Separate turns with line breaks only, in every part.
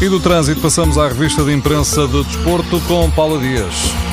E do trânsito passamos à revista de imprensa de desporto com Paula Dias.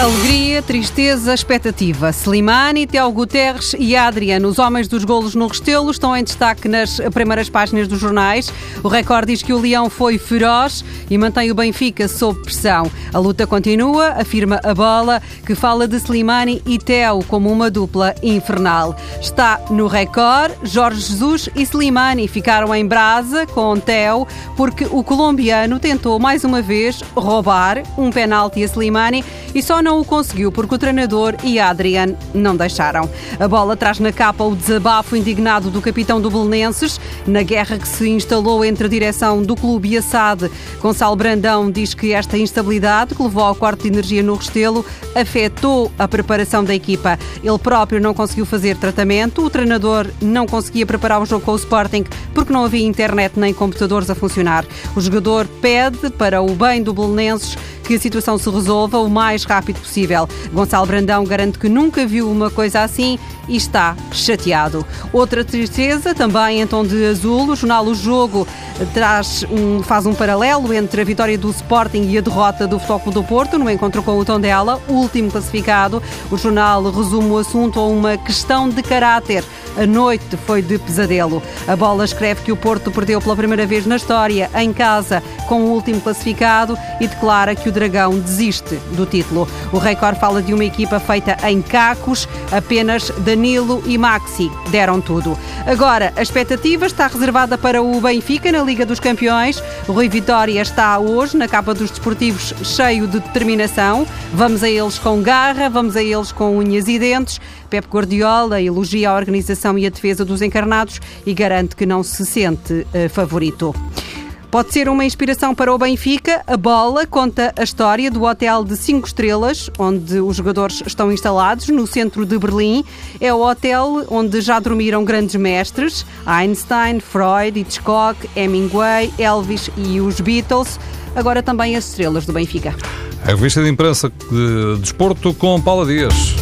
Alegria, tristeza, expectativa. Slimani, Teo Guterres e Adriano, os homens dos golos no Restelo, estão em destaque nas primeiras páginas dos jornais. O recorde diz que o Leão foi feroz e mantém o Benfica sob pressão. A luta continua, afirma a bola, que fala de Slimani e Teo como uma dupla infernal. Está no recorde, Jorge Jesus e Slimani ficaram em brasa com Teo, porque o colombiano tentou mais uma vez roubar um penalti a Slimani e só não o conseguiu porque o treinador e Adrian não deixaram. A bola traz na capa o desabafo indignado do capitão do Belenenses na guerra que se instalou entre a direção do clube e a SAD. Gonçalo Brandão diz que esta instabilidade que levou ao quarto de energia no Restelo afetou a preparação da equipa. Ele próprio não conseguiu fazer tratamento, o treinador não conseguia preparar o jogo com o Sporting porque não havia internet nem computadores a funcionar. O jogador pede para o bem do Belenenses que a situação se resolva o mais rápido possível. Gonçalo Brandão garante que nunca viu uma coisa assim e está chateado. Outra tristeza, também em tom de azul, o jornal O Jogo traz um, faz um paralelo entre a vitória do Sporting e a derrota do Futebol do Porto no encontro com o Tondela, último classificado. O jornal resume o assunto a uma questão de caráter. A noite foi de pesadelo. A bola escreve que o Porto perdeu pela primeira vez na história, em casa, com o último classificado e declara que o Dragão desiste do título. O Record fala de uma equipa feita em cacos, apenas Danilo e Maxi deram tudo. Agora, a expectativa está reservada para o Benfica na Liga dos Campeões. O Rui Vitória está hoje na capa dos desportivos cheio de determinação. Vamos a eles com garra, vamos a eles com unhas e dentes. Pep Guardiola elogia a organização e a defesa dos encarnados e garante que não se sente uh, favorito. Pode ser uma inspiração para o Benfica. A bola conta a história do hotel de 5 estrelas, onde os jogadores estão instalados, no centro de Berlim. É o hotel onde já dormiram grandes mestres: Einstein, Freud, Hitchcock, Hemingway, Elvis e os Beatles. Agora também as estrelas do Benfica.
A revista de imprensa de desporto com Paula Dias.